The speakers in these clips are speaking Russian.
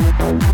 Thank you.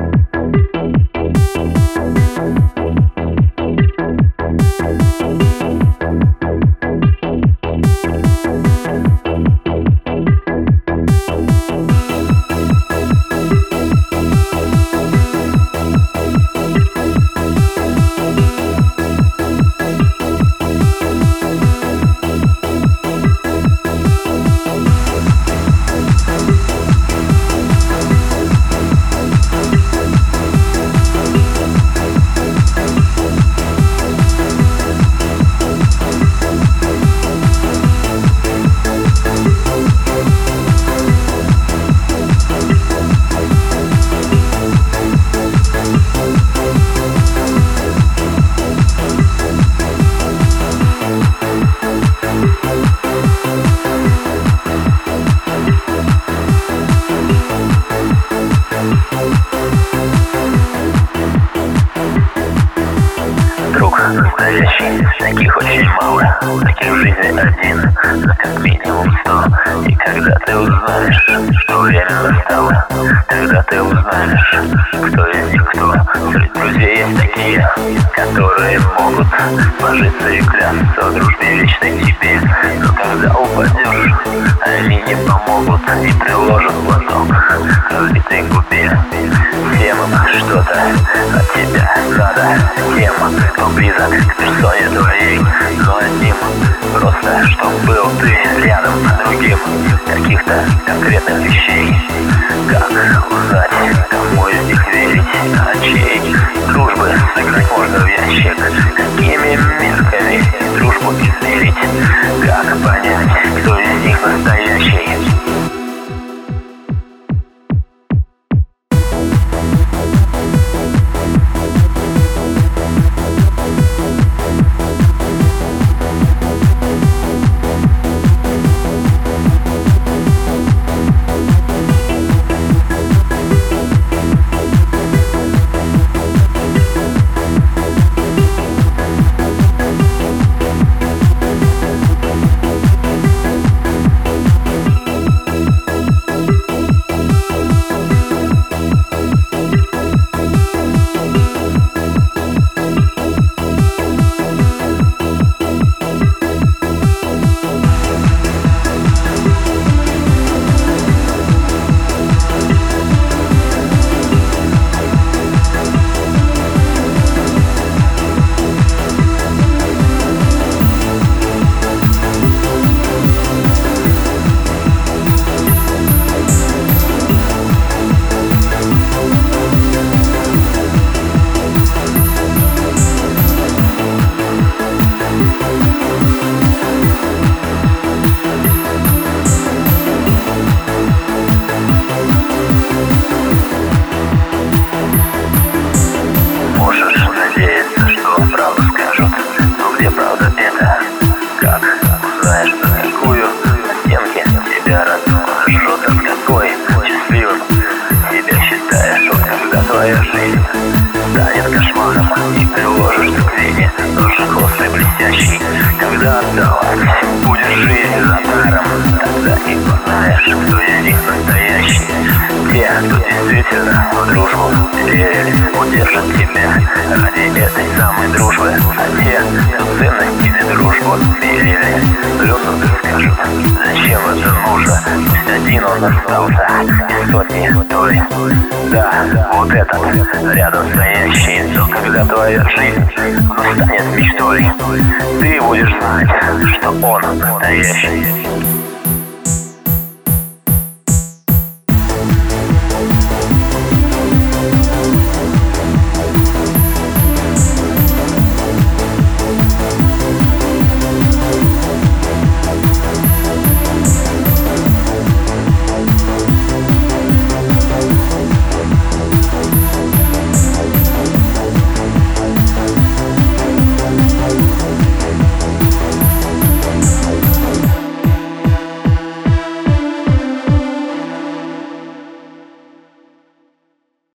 настоящий. Таких очень мало, таких в жизни один, но как минимум сто. И когда ты узнаешь, что время настало, тогда ты узнаешь, кто есть никто. друзей есть такие, которые могут сложиться и клясться о дружбе вечной теперь. Но когда упадешь, они не помогут и приложат платок к разбитой губе. Всем им что-то от тебя надо, тем, кто близок к персоне твоей, но одним просто, чтоб был ты рядом с другим каких-то конкретных вещей. Как узнать, кому из них верить? ячеек Дружбы сыграть можно в Какими метками дружбу измерить. Как понять, кто из них настоящий? Твоя жизнь. Дарит кошмаром И тревожишь дупление нужен косой блестящий Когда отдалась Будет жизнь за даром Тогда и узнаешь, кто из них настоящий. Те, кто действительно в дружбу верили Удержат тебя. Ради этой самой дружбы А те, кто ценность тебе дружбу верили Плюсом ты скажут, зачем это нужно? Пусть один он остался сотни той. Да, вот этот, рядом стоящий. Но когда твоя жизнь станет мечтой, ты будешь знать, что он настоящий.